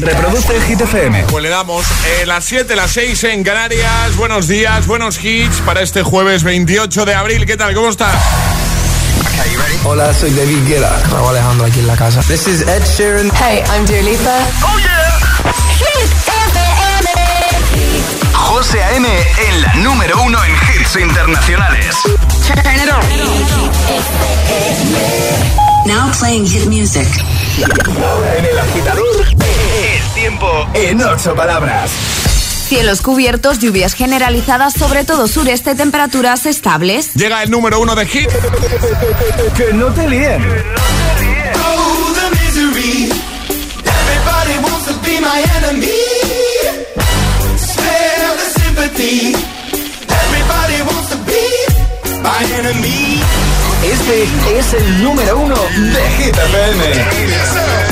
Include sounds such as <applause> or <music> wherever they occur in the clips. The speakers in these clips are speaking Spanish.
Reproduce Hit FM. Pues le damos eh, las 7, las 6 en Canarias. Buenos días, buenos hits para este jueves 28 de abril. ¿Qué tal? ¿Cómo estás? Hola, soy David Guetta. Raúl Alejandro aquí en la casa. This is Ed Sheeran. Hey, I'm Dua Lipa. ¡Oh, yeah! José A.M. en la número uno en hits internacionales. Turn it on. Now playing hit music. En el agitador, el tiempo en ocho palabras. Cielos cubiertos, lluvias generalizadas, sobre todo sureste, temperaturas estables. Llega el número uno de hit. <laughs> Que no te líen. The misery. Everybody wants to be my enemy. Spare the sympathy. Everybody wants to be my enemy. Este es el número uno de Hit FM.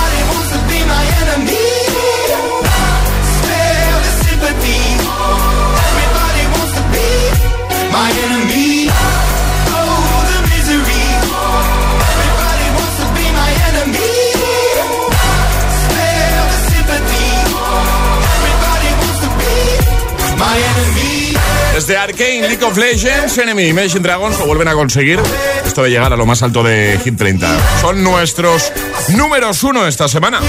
Desde Arkane, League of Legends, Enemy, Imagine Dragons lo vuelven a conseguir. Esto de llegar a lo más alto de Hit 30. Son nuestros números uno esta semana.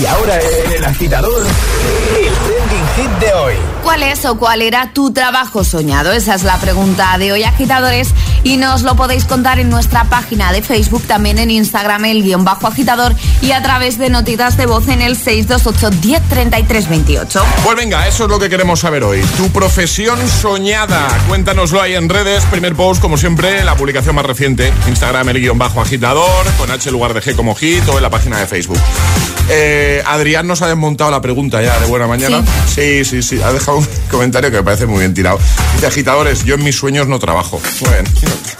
Y ahora en el agitador, el trending hit de hoy. ¿Cuál es o cuál era tu trabajo soñado? Esa es la pregunta de hoy, agitadores. Y nos lo podéis contar en nuestra página de Facebook, también en Instagram, el guion bajo agitador, y a través de notitas de voz en el 628 103328. Pues venga, eso es lo que queremos saber hoy. Tu profesión soñada. Cuéntanoslo ahí en redes. Primer post, como siempre, la publicación más reciente. Instagram, el guion bajo agitador, con H en lugar de G como hit o en la página de Facebook. Eh, Adrián nos ha desmontado la pregunta ya de buena mañana. Sí, sí, sí. Ha dejado un <laughs> comentario que me parece muy bien tirado. Dice, agitadores, yo en mis sueños no trabajo. Muy bien.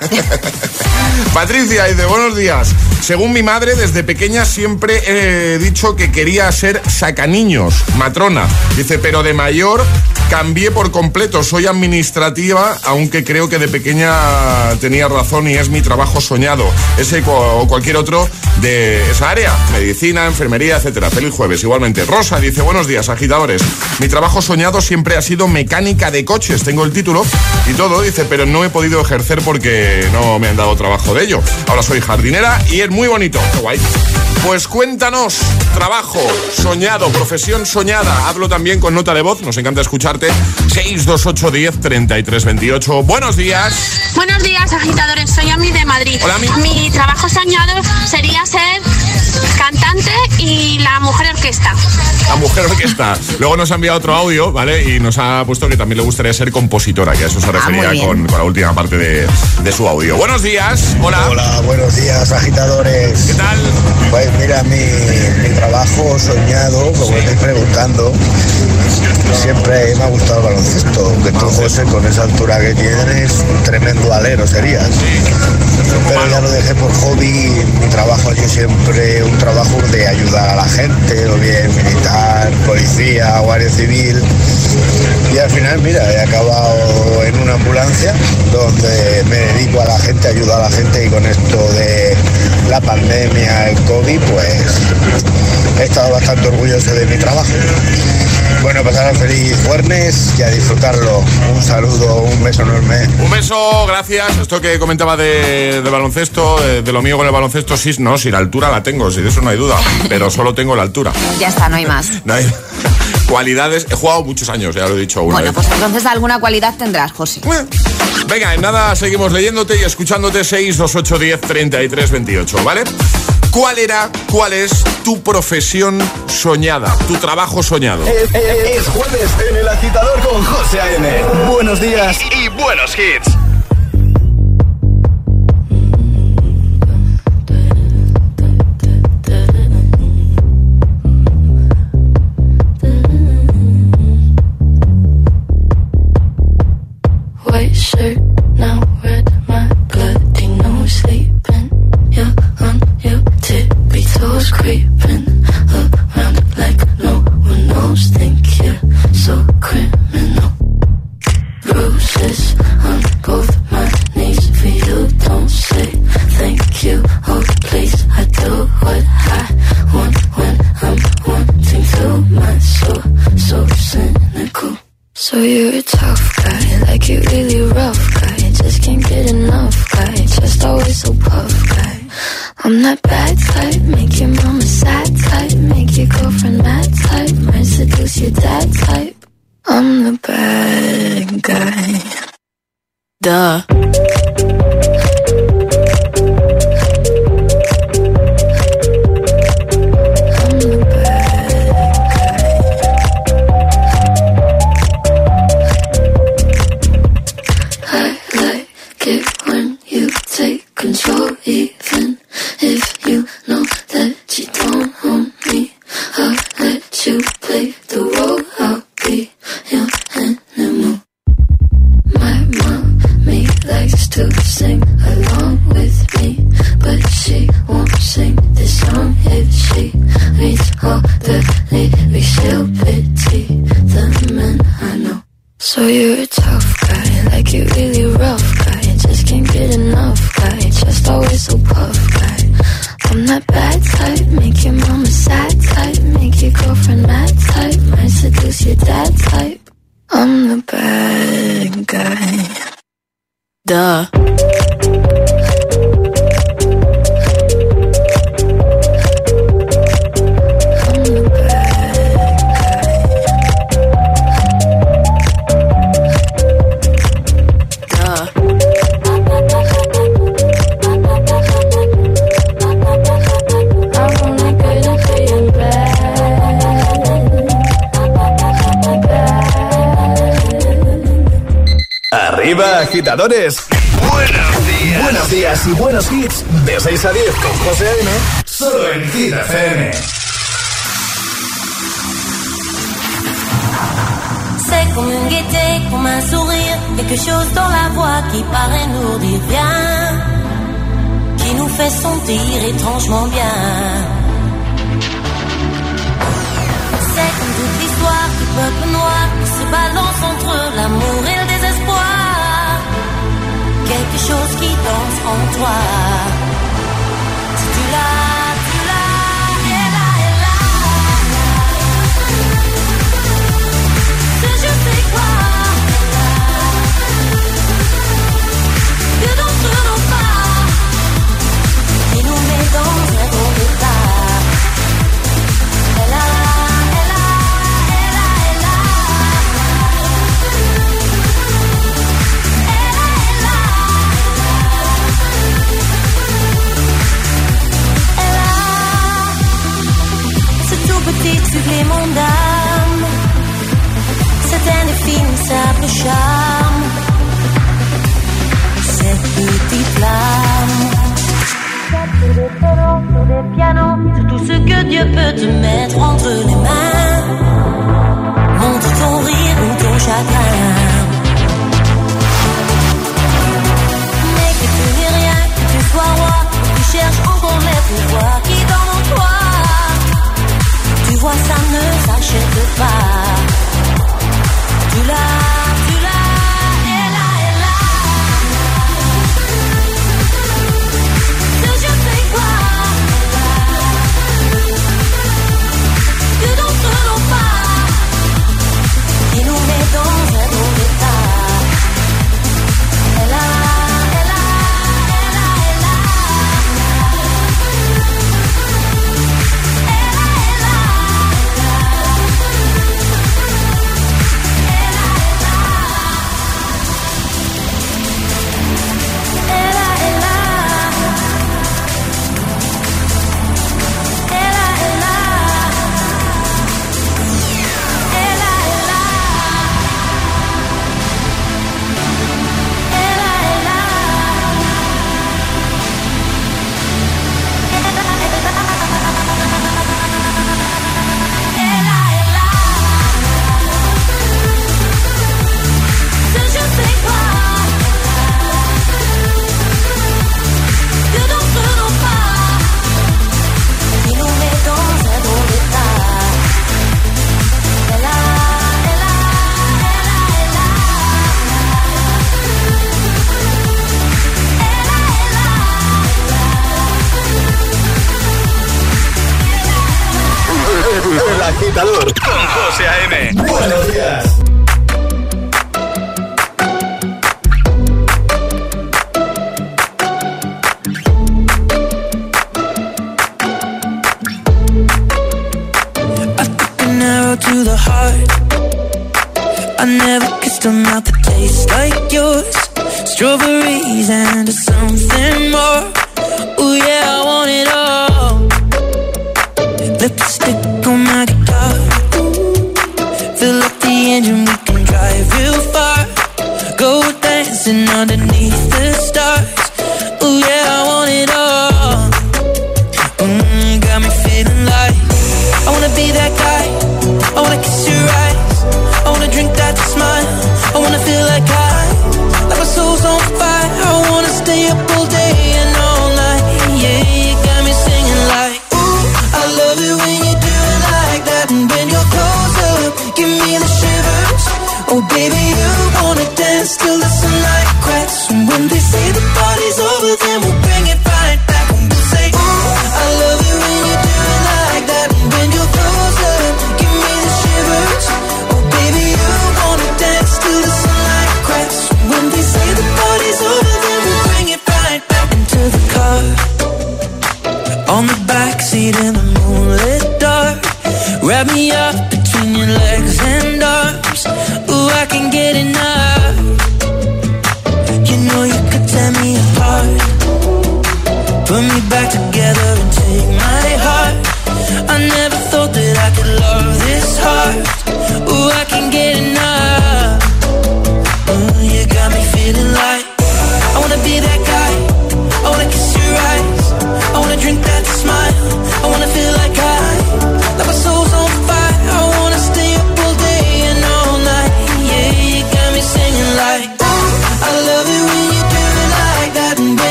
<laughs> Patricia dice, buenos días. Según mi madre, desde pequeña siempre he dicho que quería ser sacaniños, matrona. Dice, pero de mayor cambié por completo. Soy administrativa, aunque creo que de pequeña tenía razón y es mi trabajo soñado. Ese o cualquier otro de esa área. Medicina, enfermería, etcétera. Feliz jueves. Igualmente, Rosa dice, buenos días, agitadores. Mi trabajo soñado siempre ha sido mecánica de coches. Tengo el título y todo, dice, pero no he podido ejercer porque no me han dado trabajo de ello. Ahora soy jardinera y es muy bonito. Qué guay. Pues cuéntanos, trabajo soñado, profesión soñada. Hazlo también con nota de voz, nos encanta escucharte. 628 10 33 28. Buenos días. Buenos días, agitadores. Soy Ami de Madrid. Hola, Ami. Mi trabajo soñado sería ser cantante y la mujer orquesta. La mujer orquesta. Luego nos ha enviado otro audio, ¿vale? Y nos ha puesto que también le gustaría ser compositora, que a eso se refería bien. con, con la última parte de, de su audio. Buenos días. Hola. Hola, buenos días, agitadores. ¿Qué tal? Pues mira, mi, mi trabajo soñado, como estáis preguntando, siempre me ha gustado el baloncesto. Aunque tú, José, con esa altura que tienes, un tremendo alero serías. Pero ya lo dejé por hobby. Mi trabajo yo siempre un trabajo de ayudar a la gente, o bien militar, policía, guardia civil. Y al final, mira, he acabado en ambulancia donde me dedico a la gente, ayudo a la gente y con esto de la pandemia, el COVID, pues he estado bastante orgulloso de mi trabajo. Bueno, pasar a feliz jueves y a disfrutarlo. Un saludo, un beso enorme. Un beso, gracias. Esto que comentaba de, de baloncesto, de, de lo mío con el baloncesto, sí, no, si la altura la tengo, si de eso no hay duda, pero solo tengo la altura. Ya está, no hay más. No hay cualidades. He jugado muchos años, ya lo he dicho una Bueno, vez. pues entonces alguna cualidad tendrás, José. Venga, en nada, seguimos leyéndote y escuchándote 628 10 33 28, ¿vale? ¿Cuál era, cuál es tu profesión soñada, tu trabajo soñado? Es, es- es jueves en el agitador con José A.M. Buenos días y, y buenos hits. Toes quick So you're a tough guy, like you really rough guy. Just can't get enough guy, just always so puff guy. I'm that bad type, make your mama sad type, make your girlfriend mad type, might seduce your dad type.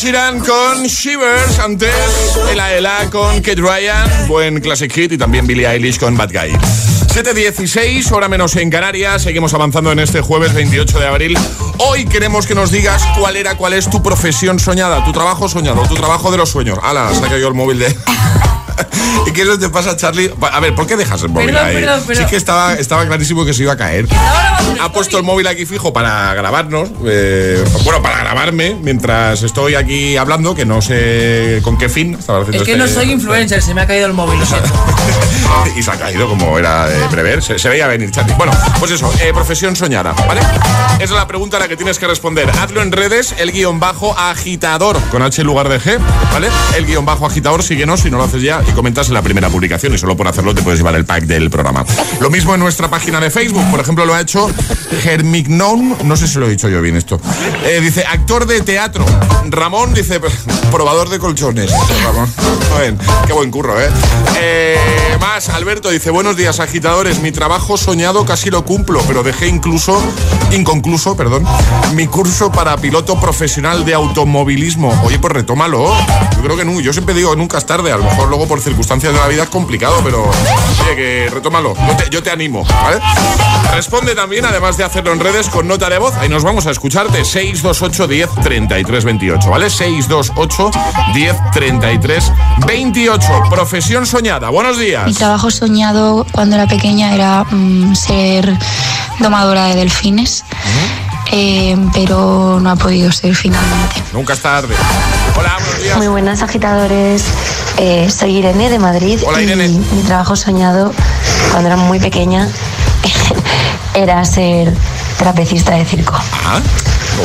Sheeran con Shivers, antes Ela Ela con Kate Ryan, buen classic hit y también Billie Eilish con Bad Guy. 7.16, hora menos en Canarias, seguimos avanzando en este jueves 28 de abril. Hoy queremos que nos digas cuál era, cuál es tu profesión soñada, tu trabajo soñado, tu trabajo de los sueños. Ala, saca yo el móvil de... <laughs> <laughs> ¿Y qué eso te pasa, Charlie? A ver, ¿por qué dejas el móvil ahí? Sí que estaba, estaba clarísimo que se iba a caer. Ha puesto el móvil aquí fijo para grabarnos, eh, bueno, para grabarme mientras estoy aquí hablando, que no sé con qué fin. es que no este soy influencer, se me ha caído el móvil, <laughs> y se ha caído como era de prever, se, veía venir, Charlie. Bueno, pues eso, eh, profesión soñada, ¿vale? Esa es la pregunta a la que tienes que responder. Hazlo en redes, el guion bajo agitador, con H en lugar de G, ¿vale? El guion bajo agitador, síguenos si no lo haces ya comentas en la primera publicación y solo por hacerlo te puedes llevar el pack del programa. Lo mismo en nuestra página de Facebook, por ejemplo, lo ha hecho Germignon, no sé si lo he dicho yo bien esto. Eh, dice, actor de teatro. Ramón dice, probador de colchones. Ramón. qué buen curro, ¿eh? ¿eh? Más, Alberto dice, buenos días, agitadores. Mi trabajo soñado casi lo cumplo, pero dejé incluso, inconcluso, perdón, mi curso para piloto profesional de automovilismo. Oye, pues retómalo. Yo creo que no, yo siempre digo, nunca es tarde. A lo mejor luego por circunstancias de la vida es complicado, pero oye, que retómalo. Yo te, animo, ¿vale? Responde también, además de hacerlo en redes, con nota de voz. Ahí nos vamos a escucharte. 628 10 33 28, ¿vale? 628 10 33 28. Profesión soñada. Buenos días. Mi trabajo soñado cuando era pequeña era mm, ser domadora de delfines. Eh, pero no ha podido ser finalmente. Nunca es tarde. Hola, buenos días. Muy buenas agitadores. Eh, soy Irene de Madrid. Hola, Irene. Y mi trabajo soñado cuando era muy pequeña <laughs> era ser trapecista de circo. Ah,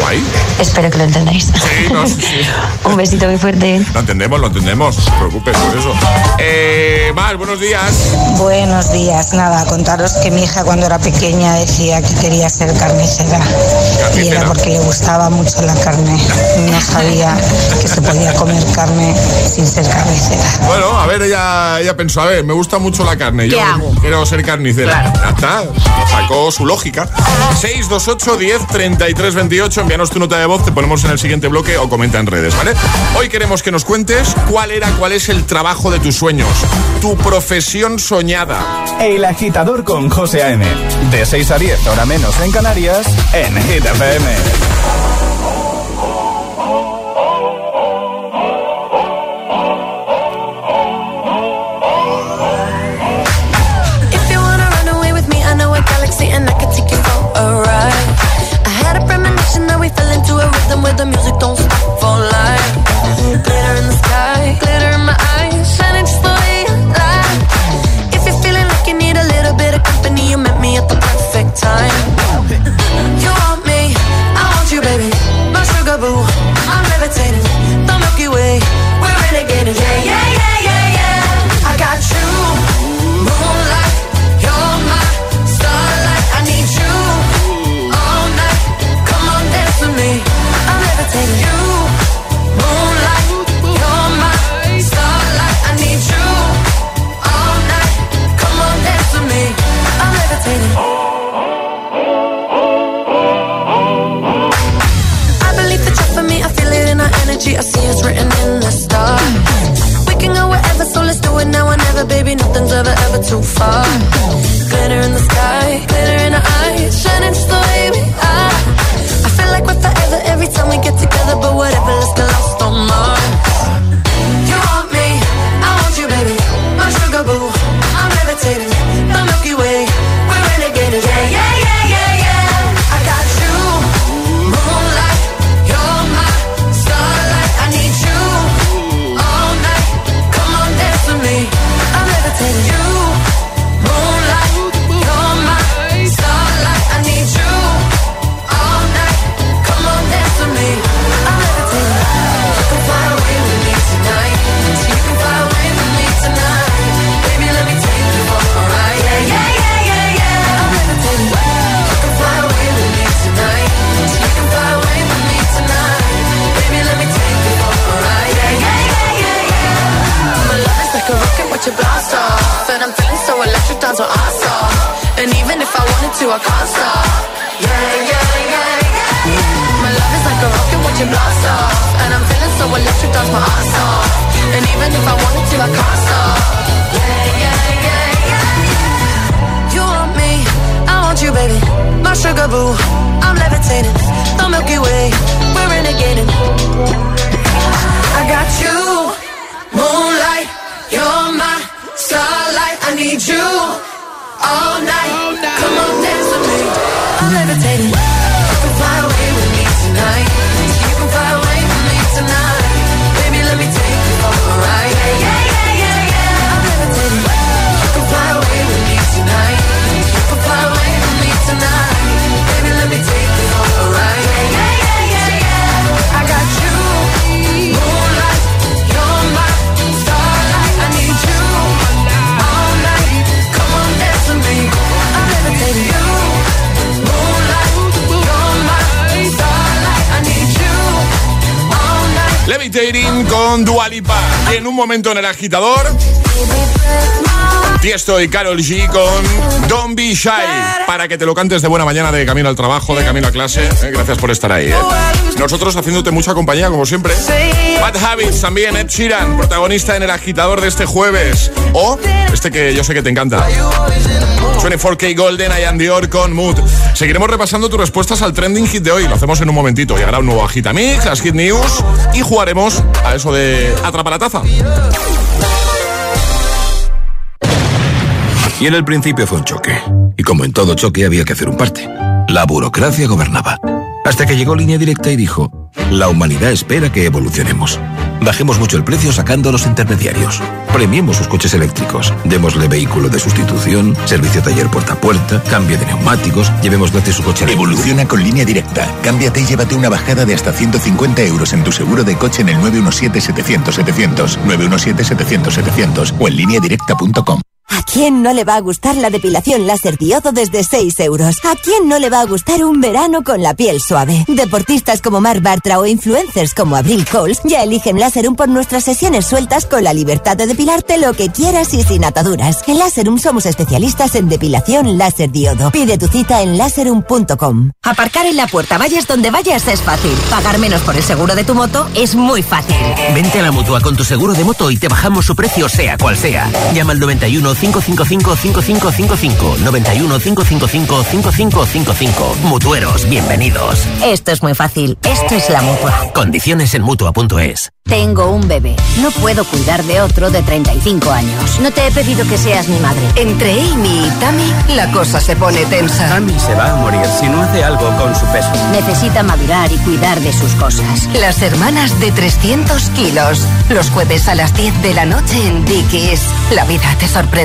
guay. Espero que lo entendáis. Sí, no, sí, <laughs> Un besito muy fuerte. Lo entendemos, lo entendemos. No te preocupes por eso. Eh, Mar, buenos días. Buenos días. Nada, contaros que mi hija cuando era pequeña decía que quería ser carnicera. Y era porque le gustaba mucho la carne. No sabía que se podía comer carne sin ser carnicera. Bueno, a ver, ella, ella pensó, a ver, me gusta mucho la carne. Yo quiero ser carnicera. Ya está. Sacó su lógica. 628 10 33 28. Envíanos tu nota de voz, te ponemos en el siguiente bloque o comenta en redes, ¿vale? Hoy queremos que nos cuentes cuál era, cuál es el trabajo de tus sueños, tu profesión soñada. El agitador con José A.M. De 6 a 10, ahora menos en Canarias, en Hit con. Y en un momento en el agitador. Tiesto y Carol G con Don't Be Shy. Para que te lo cantes de buena mañana, de camino al trabajo, de camino a clase. Eh, gracias por estar ahí. eh. Nosotros haciéndote mucha compañía, como siempre. Bad Habits también, Ed Sheeran, protagonista en el agitador de este jueves. O este que yo sé que te encanta. 24K Golden, I am Dior con Mood. Seguiremos repasando tus respuestas al trending hit de hoy. Lo hacemos en un momentito. Llegará un nuevo Agitamix, las Hit News y jugaremos a eso de Atrapa Y en el principio fue un choque. Y como en todo choque había que hacer un parte. La burocracia gobernaba. Hasta que llegó Línea Directa y dijo, la humanidad espera que evolucionemos. Bajemos mucho el precio sacando a los intermediarios. Premiemos sus coches eléctricos. Démosle vehículo de sustitución, servicio taller puerta a puerta, cambio de neumáticos, llevemos gratis su coche. Evoluciona con línea directa. Cámbiate y llévate una bajada de hasta 150 euros en tu seguro de coche en el 917-700-700, 917-700-700 o en lineadirecta.com. ¿A quién no le va a gustar la depilación láser diodo desde 6 euros? ¿A quién no le va a gustar un verano con la piel suave? Deportistas como Mar Bartra o influencers como Abril Coles ya eligen Láserum por nuestras sesiones sueltas con la libertad de depilarte lo que quieras y sin ataduras. En Láserum somos especialistas en depilación láser diodo. Pide tu cita en láserum.com. Aparcar en la puerta, vayas donde vayas, es fácil. Pagar menos por el seguro de tu moto es muy fácil. Vente a la mutua con tu seguro de moto y te bajamos su precio, sea cual sea. Llama al 91 555 5555. 91 555 5555. Mutueros, bienvenidos. Esto es muy fácil. Esto es la mutua. Condiciones en mutua.es. Tengo un bebé. No puedo cuidar de otro de 35 años. No te he pedido que seas mi madre. Entre Amy y Tammy, la cosa se pone tensa. Tammy se va a morir si no hace algo con su peso. Necesita madurar y cuidar de sus cosas. Las hermanas de 300 kilos. Los jueves a las 10 de la noche en Dickies. La vida te sorprende.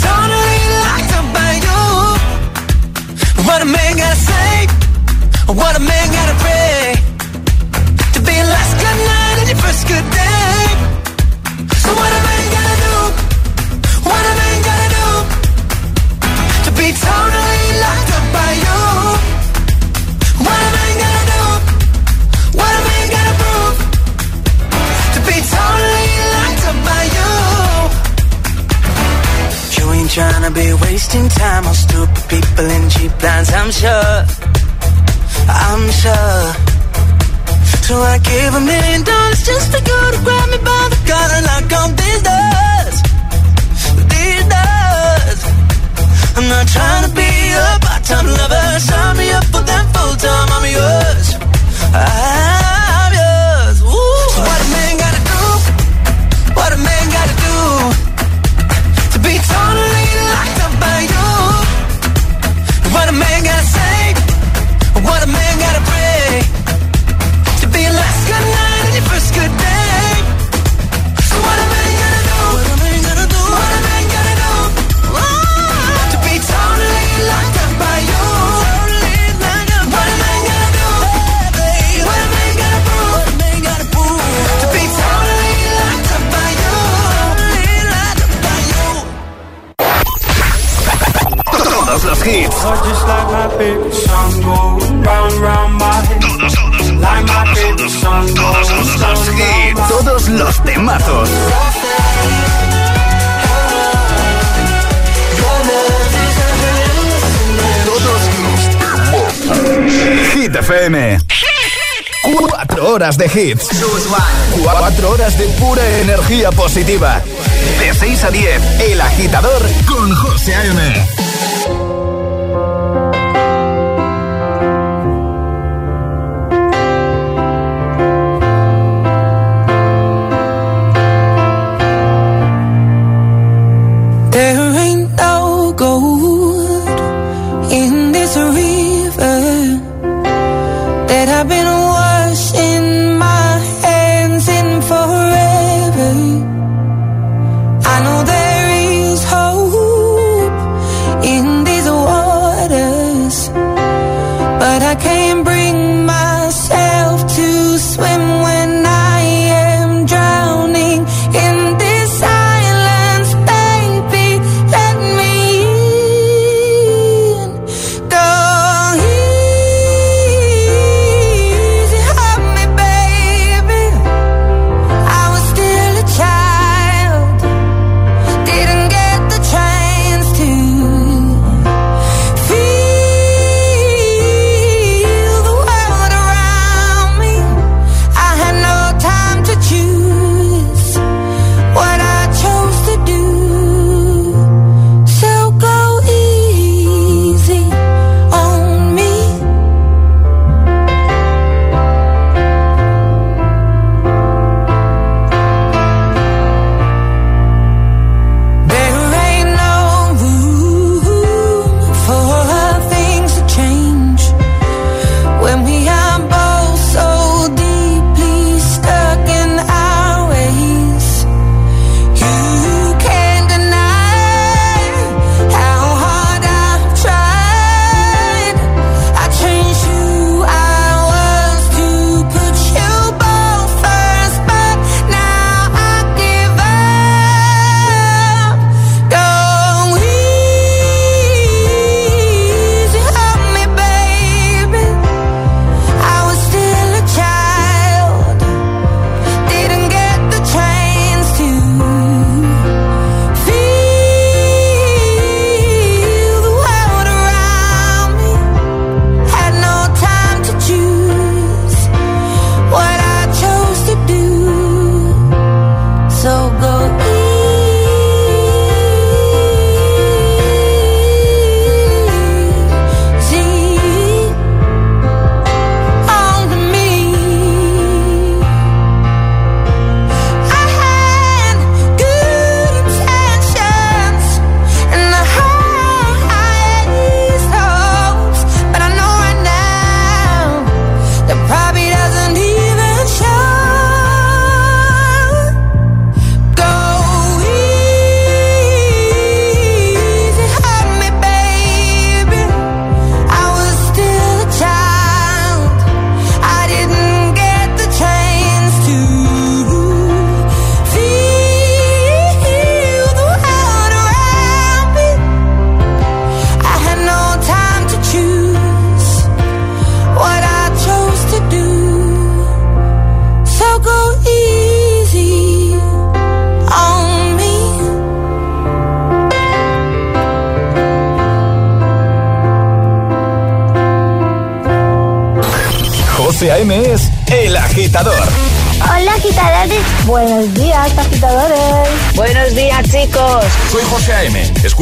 Totally locked up by you. What a man gotta say, what a man gotta pray to be last good night and your first good day. Trying to be wasting time on stupid people in cheap lines, I'm sure. I'm sure. So I gave a million dollars just to go to grab me by the collar knock on these doors. These doors. I'm not trying to be a part-time lover. Sign me up for that full-time. I'm yours. I'm los hits. Todos, todos, todos los hits. Todos los temazos. Todos Hit FM. Cuatro horas de hits. Cuatro horas de pura energía positiva. De 6 a 10, El Agitador con José A.M.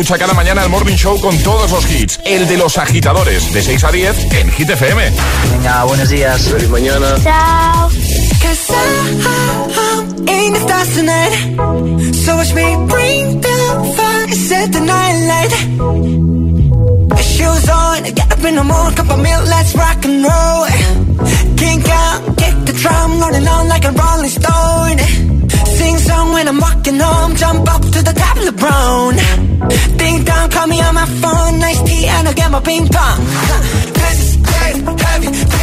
Escucha cada mañana el Morning Show con todos los hits. El de los agitadores, de 6 a 10 en Hit FM. Venga, buenos días. Feliz mañana. Chao. So watch me bring the fire, set the night light. Shoes on, get up in the morning, cup of milk, let's rock and roll. Kink out, kick the drum, rolling on like a rolling stone. Sing song when I'm walking home, jump up to the top of the brown. Ding dong, call me on my phone, nice tea and I'll get my ping pong. This is dead heavy,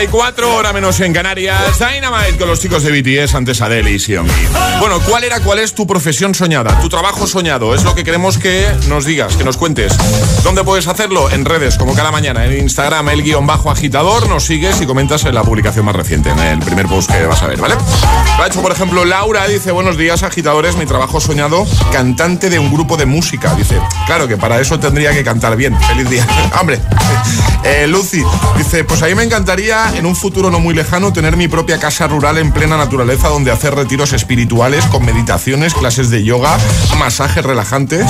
7.34, hora menos en Canarias. Dynamite con los chicos de BTS, antes Adele y Xiaomi. Bueno, ¿cuál era, cuál es tu profesión soñada? Tu trabajo soñado. Es lo que queremos que nos digas, que nos cuentes. ¿Dónde puedes hacerlo? En redes, como cada mañana. En Instagram, el guion bajo agitador. Nos sigues y comentas en la publicación más reciente, en el primer post que vas a ver, ¿vale? Ha hecho, por ejemplo, Laura. Dice, buenos días, agitadores. Mi trabajo soñado, cantante de un grupo de música. Dice, claro que para eso tendría que cantar bien. Feliz día. <laughs> Hombre. Eh, Lucy dice, pues a mí me encantaría en un futuro no muy lejano tener mi propia casa rural en plena naturaleza donde hacer retiros espirituales con meditaciones, clases de yoga, masajes relajantes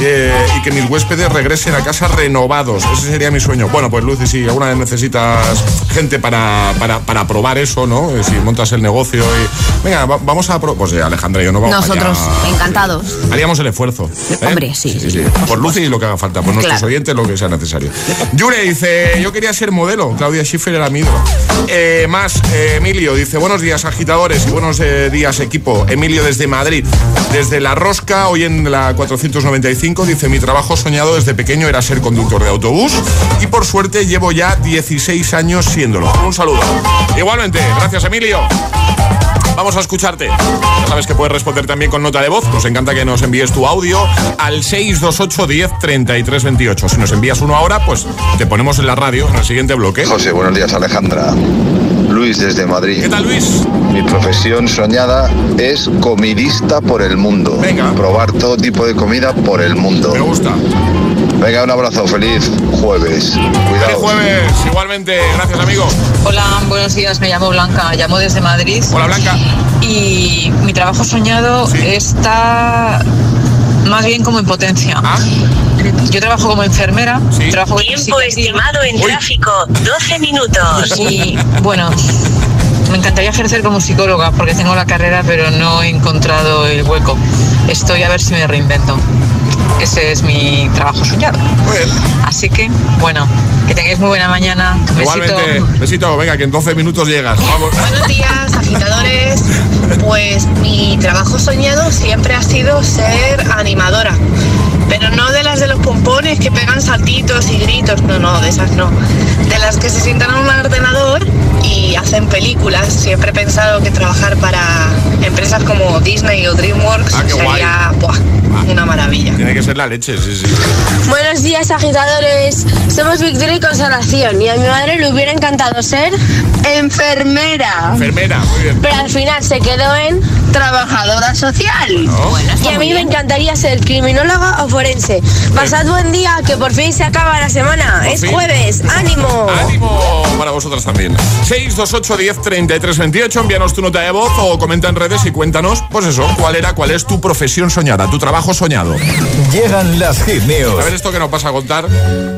eh, y que mis huéspedes regresen a casa renovados. Ese sería mi sueño. Bueno, pues Lucy, si alguna vez necesitas gente para, para, probar eso, ¿no? Eh, si montas el negocio y... Venga, vamos a... Pues Alejandra y yo no vamos Nosotros, encantados. Haríamos el esfuerzo. Hombre, sí. Por Lucy y lo que haga falta, por nuestros oyentes lo que sea necesario. Yure dice, yo quería ser modelo. Claudia Schiffer era mi eh, más, eh, Emilio dice, buenos días agitadores y buenos eh, días equipo. Emilio desde Madrid. Desde La Rosca, hoy en la 495, dice, mi trabajo soñado desde pequeño era ser conductor de autobús y por suerte llevo ya 16 años siéndolo. Un saludo. Igualmente, gracias Emilio. Vamos a escucharte. Ya sabes que puedes responder también con nota de voz. Nos encanta que nos envíes tu audio al 628 10 33 28. Si nos envías uno ahora, pues te ponemos en la radio en el siguiente bloque. José, buenos días, Alejandra. Luis desde Madrid. ¿Qué tal, Luis? Mi profesión soñada es comidista por el mundo. Venga. Probar todo tipo de comida por el mundo. Me gusta. Venga, un abrazo, feliz jueves. Cuidado. Feliz jueves, igualmente. Gracias, amigo. Hola, buenos días. Me llamo Blanca. Llamo desde Madrid. Hola, Blanca. Y mi trabajo soñado está más bien como en potencia. ¿Ah? Yo trabajo como enfermera. Trabajo Tiempo estimado en tráfico, 12 minutos. Y bueno, me encantaría ejercer como psicóloga porque tengo la carrera pero no he encontrado el hueco. Estoy a ver si me reinvento. Ese es mi trabajo soñado. Así que, bueno, que tengáis muy buena mañana. Besito. besito, venga, que en 12 minutos llegas. Buenos días, agitadores. Pues mi trabajo soñado siempre ha sido ser animadora. Pero no de las de los pompones que pegan saltitos y gritos, no, no, de esas no. De las que se sientan en un ordenador y hacen películas. Siempre he pensado que trabajar para empresas como Disney o DreamWorks Ah, sería buah, una maravilla. Tiene que ser la leche, sí, sí. Buenos días, agitadores. Somos Victoria y Consolación y a mi madre le hubiera encantado ser enfermera. Enfermera, muy bien. Pero al final se quedó en trabajadora social. y a mí me encantaría ser criminóloga o forense. Pasad buen día, que por fin se acaba la semana. Por es fin. jueves. ¡Ánimo! ¡Ánimo! Para vosotras también. 628 10 33 28. Envíanos tu nota de voz o comenta en redes y cuéntanos, pues eso, cuál era, cuál es tu profesión soñada, tu trabajo soñado. Llegan las hit news. A ver esto que nos pasa a contar.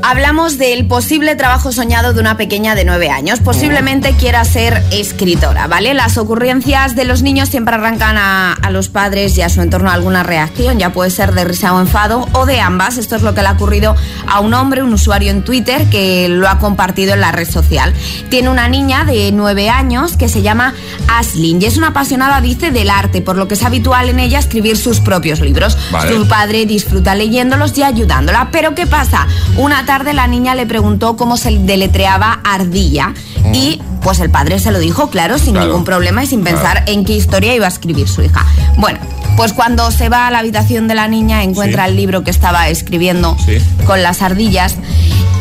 Hablamos del posible trabajo soñado de una pequeña de 9 años. Posiblemente quiera ser escritora, ¿vale? Las ocurrencias de los niños siempre arrancan a, a los padres y a su entorno alguna reacción. Ya puede ser de risa o enfado o de ambas. Esto es lo que le ha ocurrido a un hombre, un usuario en Twitter, que lo ha compartido en la red social. Tiene una niña de 9 años que se llama Aslin y es una apasionada, dice, del arte, por lo que es habitual en ella escribir sus propios libros. Vale. Su padre disfruta leyéndolos y ayudándola. Pero ¿qué pasa? Una tarde la niña le preguntó cómo se deletreaba ardilla y pues el padre se lo dijo, claro, sin Claro. ningún problema y sin pensar en qué historia iba a escribir su hija. Bueno, pues cuando se va a la habitación de la niña encuentra Sí. el libro que estaba escribiendo Sí. con las ardillas.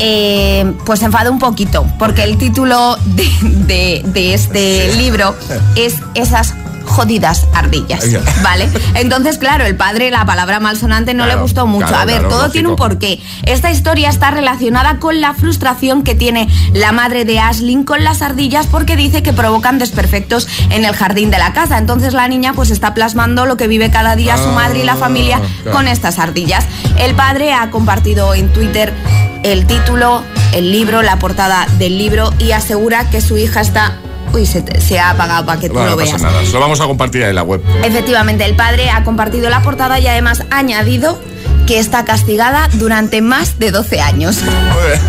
Eh, pues se un poquito, porque el título de, de- de este libro es Esas jodidas ardillas. <laughs> ¿vale? Entonces, claro, el padre, la palabra malsonante no Claro, le gustó mucho. claro, a ver, claro, todo lógico. tiene un porqué. Esta historia está relacionada con la frustración que tiene la madre de Ashlyn con las ardillas porque dice que provocan desperfectos en el jardín de la casa. Entonces la niña pues está plasmando lo que vive cada día su madre y la familia Ah, claro. con estas ardillas. El padre ha compartido en Twitter el título, el libro, la portada del libro y asegura que su hija está... Uy, se, te- se ha apagado para que tú Bueno, lo no pasa nada, se lo vamos a compartir en la web. Efectivamente, el padre ha compartido la portada y además ha añadido que está castigada durante más de 12 años. Muy bien.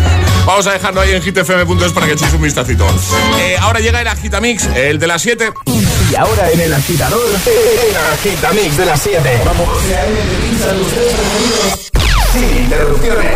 Vamos a dejarlo ahí en hitfm.es para que echéis un vistacito. Eh, ahora llega el Agitamix, el de las 7. Y ahora en el agitador, el agitamix de las 7. Vamos. Sin interrupciones.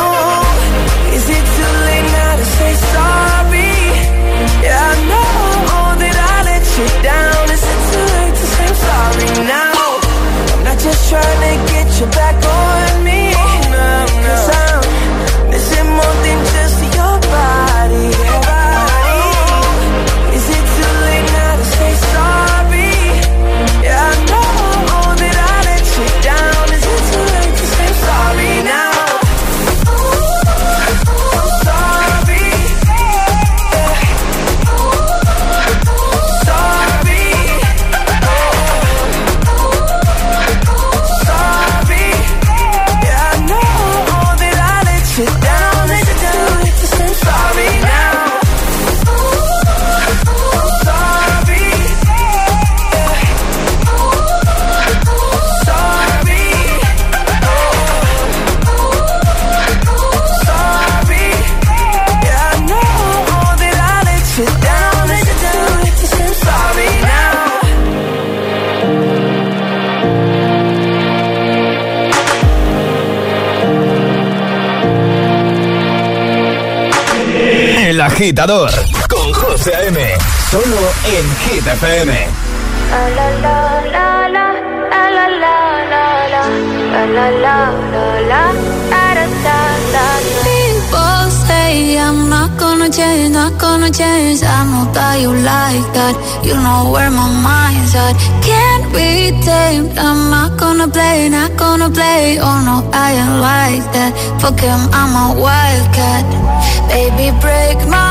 con José M. Solo en Hit People say I'm not gonna change, not gonna change. I know that you like that. You know where my mind's at. Can't be tamed. I'm not gonna play, not gonna play. Oh no, I ain't like that. Fuck him, I'm a wildcat. Baby, break my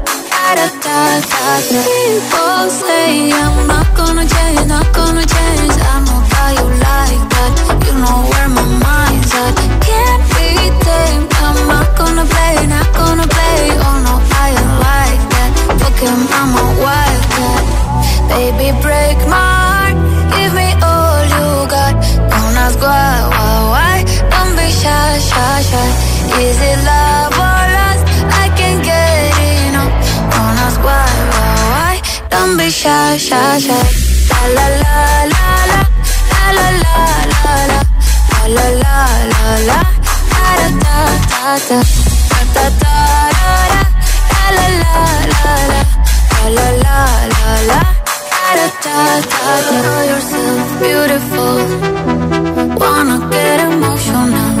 People say I'm not gonna change, not gonna change. I know you like that. You know where my mind's at. Can't be tamed. I'm not gonna play, not gonna play. Oh no, I like that. Baby, break my heart. Give me all you got. Don't ask why. Is it love Be shy, shy, shy. La la la la la. La la la la la. La la la. Da da da da. Da da da. La la la la la. La la la. Da da da da. Know yourself beautiful. Wanna get emotional.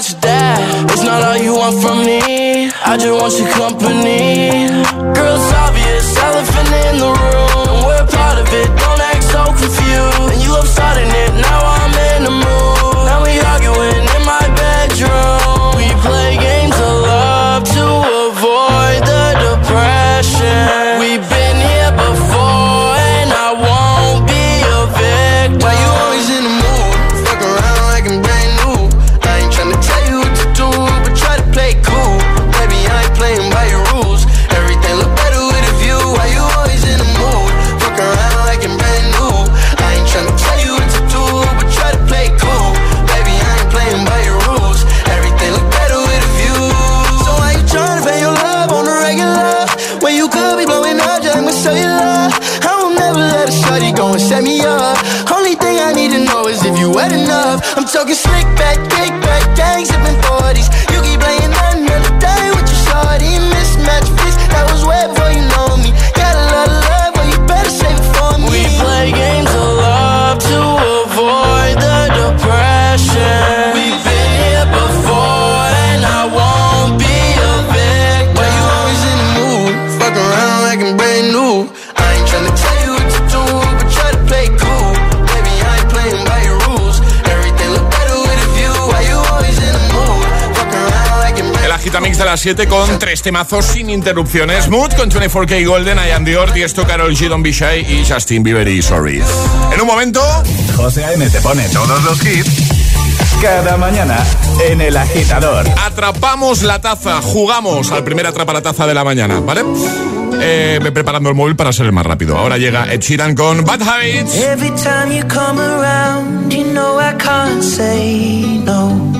about you that. It's not all you want from me. I just want your company. Girl, it's obvious, elephant in the room. And we're part of it, don't act so confused. And you love starting it. hasta las 7 con tres temazos sin interrupciones. Mood con 24K Golden, I Ian Dior, Tiesto, Carol G, Don Bishai y Justin Bieber y Sorry. En un momento, José A.M. te pone todos los hits cada mañana en El Agitador. Atrapamos la taza, jugamos al primer atrapa la taza de la mañana, ¿vale? Eh, preparando el móvil para ser el más rápido. Ahora llega Ed Sheeran con Bad Habits. Every time you come around, you know I can't say no.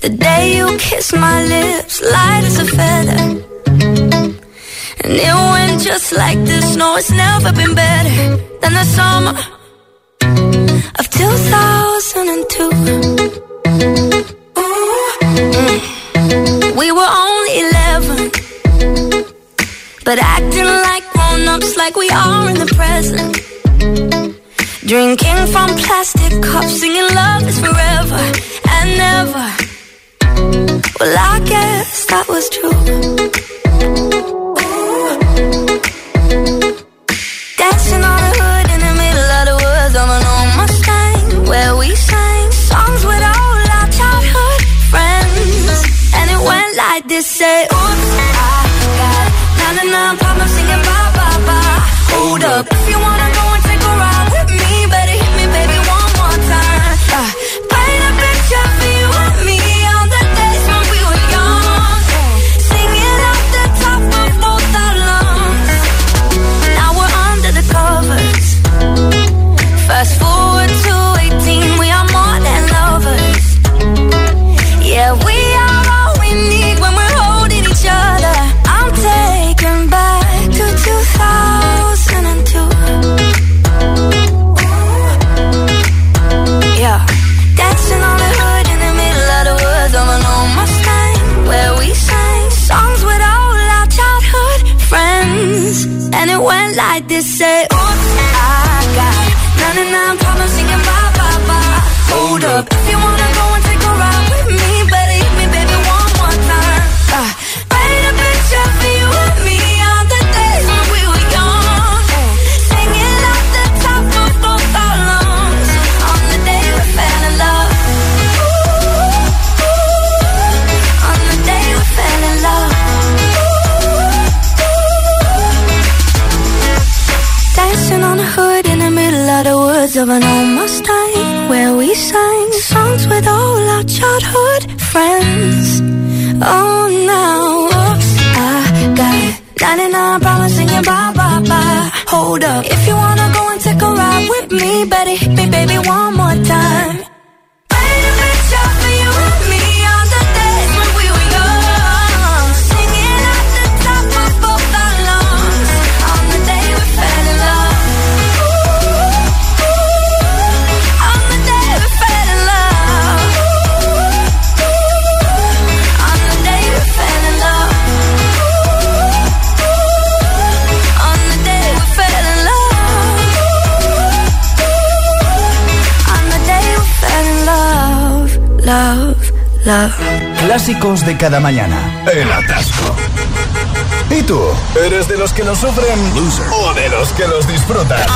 The day you kissed my lips, light as a feather. And it went just like this. No, it's never been better than the summer of 2002. Mm. We were only 11, but acting like grown ups, like we are in the present. Drinking from plastic cups, singing love is forever and never. Well, I guess that was true. Dancing on the in the middle of the woods an old Mustang, where we sang songs with all our childhood friends, and it went like this: Say. like this. Say, oops, I got 99 problems singing bye bye bye. Hold up, if you wanna. hold up. If you wanna go and take a ride with me, better hit me, baby, one more time. love. Clásicos de cada mañana. El atasco. ¿Y tú? ¿Eres de los que lo sufren? Loser. ¿O de los que los disfrutan?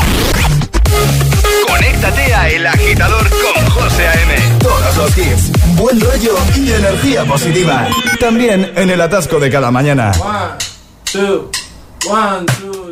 Conéctate a El Agitador con José A.M. Todos los hits, buen rollo y energía positiva. También en el atasco de cada mañana. One, two, one, two.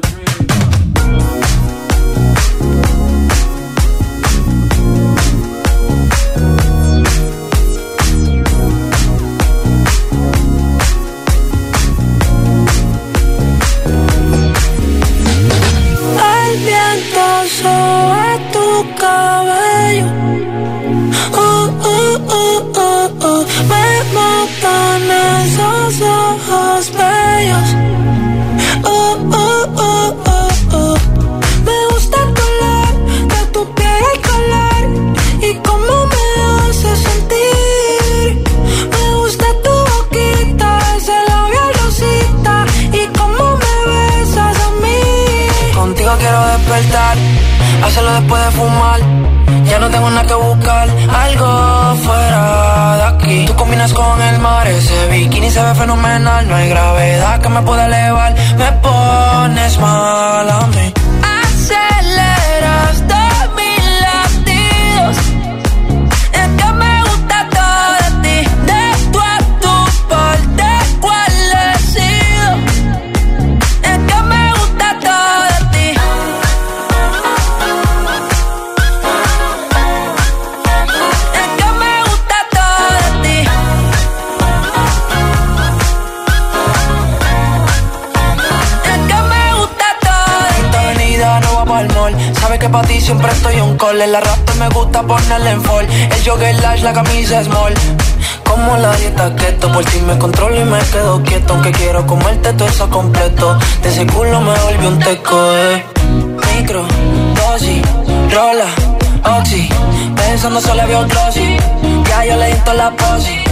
soba tu cabello. Uh, uh, uh, uh, uh. Me matan esos ojos bellos. No hay gravedad que me pueda elevar, me pones mal siempre estoy un call. El arrastre me gusta ponerle en fall. El jogger lash, la camisa small. Como la dieta keto, por ti me controlo y me quedo quieto. Aunque quiero comerte todo eso completo. De ese culo me volvió un teco, eh. Micro, dosis, rola, oxi. Pensando solo veo glossy. Ya yo le di la posi.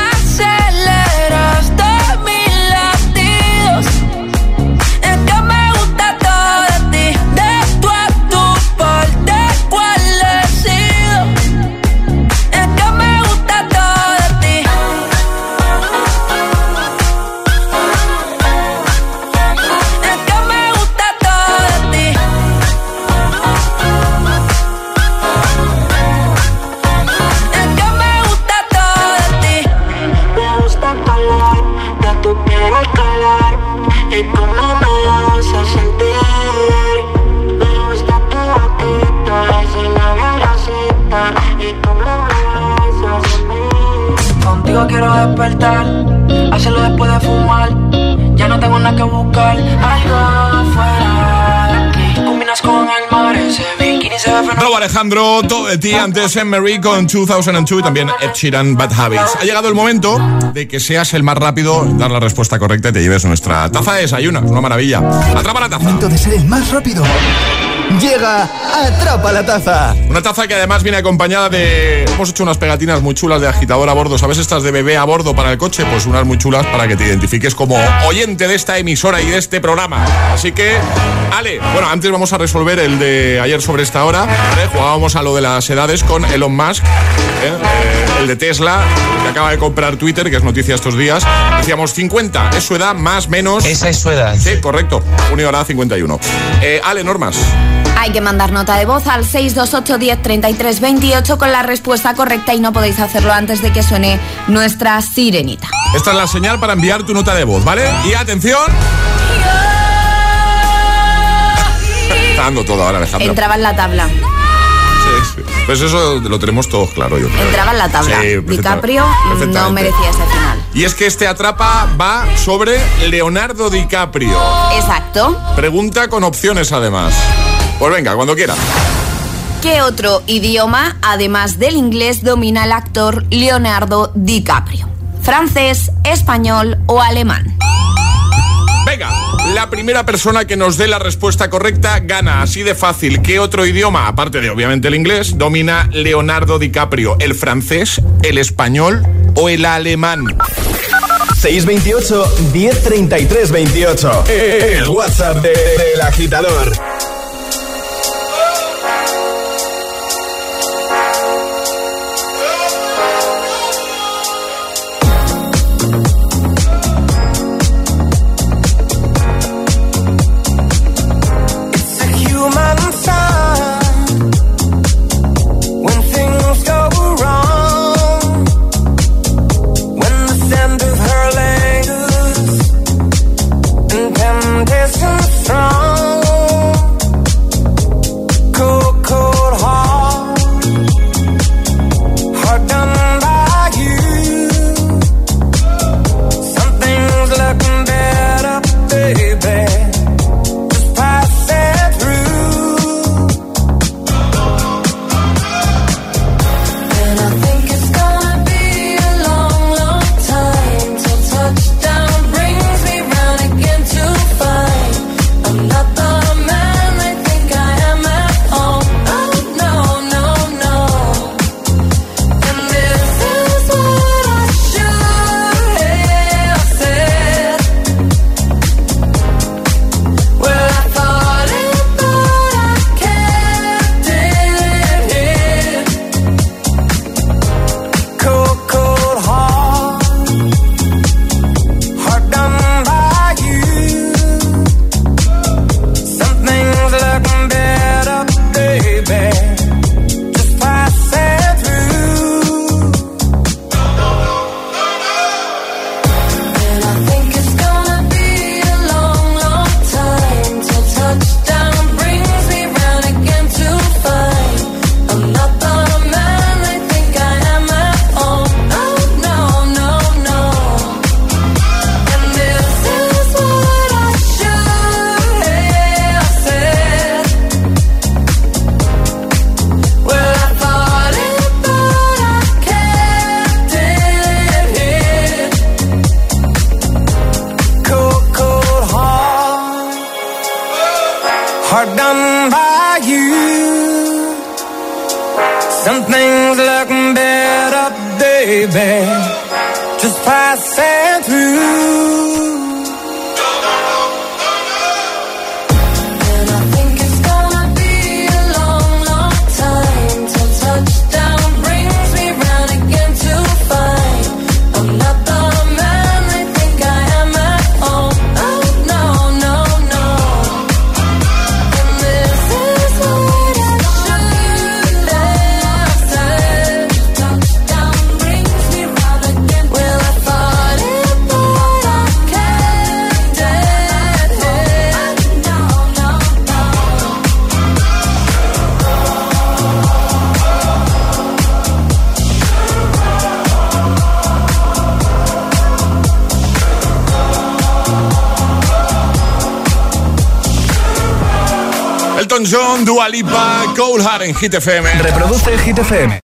De ti, antes en Mary con 2002 y también Ed Sheeran, Bad Habits. Ha llegado el momento de que seas el más rápido, dar la respuesta correcta y te lleves nuestra taza de desayuno. Es una maravilla. Atrapa la taza. Momento de ser el más rápido. Llega Atrapa la Taza. Una taza que además viene acompañada de... Hemos hecho unas pegatinas muy chulas de agitador a bordo. ¿Sabes estas de bebé a bordo para el coche? Pues unas muy chulas para que te identifiques como oyente de esta emisora y de este programa. Así que, Ale, bueno, antes vamos a resolver el de ayer sobre esta hora. ¿vale? Jugábamos a lo de las edades con Elon Musk, ¿eh? Eh, el de Tesla, que acaba de comprar Twitter, que es noticia estos días. Decíamos 50, es su edad más menos... Esa es su edad. Sí, correcto. Junio hará 51. Eh, Ale, normas. Hay que mandar nota de voz al 628 10 33 28 con la respuesta correcta y no podéis hacerlo antes de que suene nuestra sirenita. Esta es la señal para enviar tu nota de voz, ¿vale? Y atención. Está dando todo ahora, Alejandro. Entraba en la tabla. Sí, sí. Pues eso lo tenemos todos claro, yo creo. Entraba en la tabla. Sí, DiCaprio no merecía ese final. Y es que este atrapa va sobre Leonardo DiCaprio. Exacto. Pregunta con opciones además. Pues venga, cuando quiera. ¿Qué otro idioma, además del inglés, domina el actor Leonardo DiCaprio? ¿Francés, español o alemán? Venga, la primera persona que nos dé la respuesta correcta gana, así de fácil. ¿Qué otro idioma, aparte de obviamente el inglés, domina Leonardo DiCaprio? ¿El francés, el español o el alemán? 628 1033 28. El WhatsApp de- del agitador. Cold Heart en Hit FM. Reproduce Hit FM.